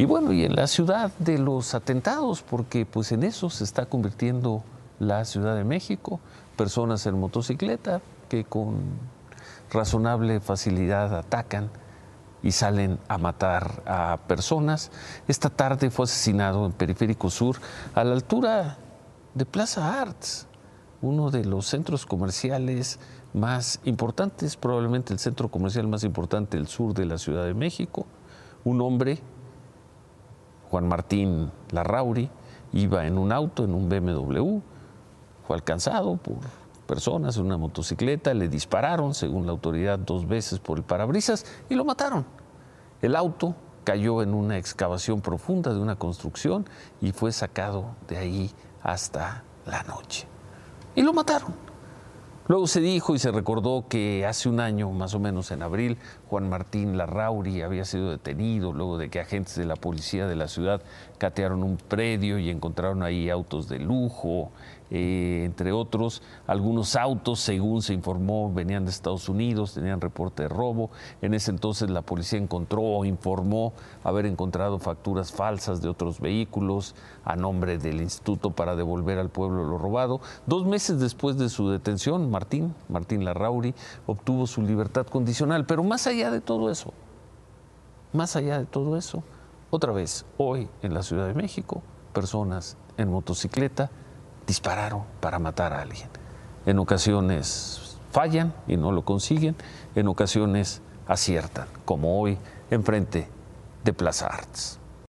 Y bueno, y en la ciudad de los atentados, porque pues en eso se está convirtiendo la Ciudad de México, personas en motocicleta que con razonable facilidad atacan y salen a matar a personas. Esta tarde fue asesinado en Periférico Sur, a la altura de Plaza Arts, uno de los centros comerciales más importantes, probablemente el centro comercial más importante del sur de la Ciudad de México. Un hombre, Juan Martín Larrauri, iba en un auto, en un BMW, fue alcanzado por personas en una motocicleta, le dispararon, según la autoridad, dos veces por el parabrisas y lo mataron. El auto cayó en una excavación profunda de una construcción y fue sacado de ahí hasta la noche. Y lo mataron. Luego se dijo y se recordó que hace un año, más o menos en abril, Juan Martín Larrauri había sido detenido luego de que agentes de la policía de la ciudad catearon un predio y encontraron ahí autos de lujo, eh, entre otros. Algunos autos, según se informó, venían de Estados Unidos, tenían reporte de robo. En ese entonces la policía encontró o informó haber encontrado facturas falsas de otros vehículos a nombre del instituto para devolver al pueblo lo robado. Dos meses después de su detención, Martín, Martín Larrauri, obtuvo su libertad condicional. Pero más allá de todo eso, más allá de todo eso, otra vez, hoy en la Ciudad de México, personas en motocicleta dispararon para matar a alguien. En ocasiones fallan y no lo consiguen, en ocasiones aciertan, como hoy enfrente de Plaza Arts.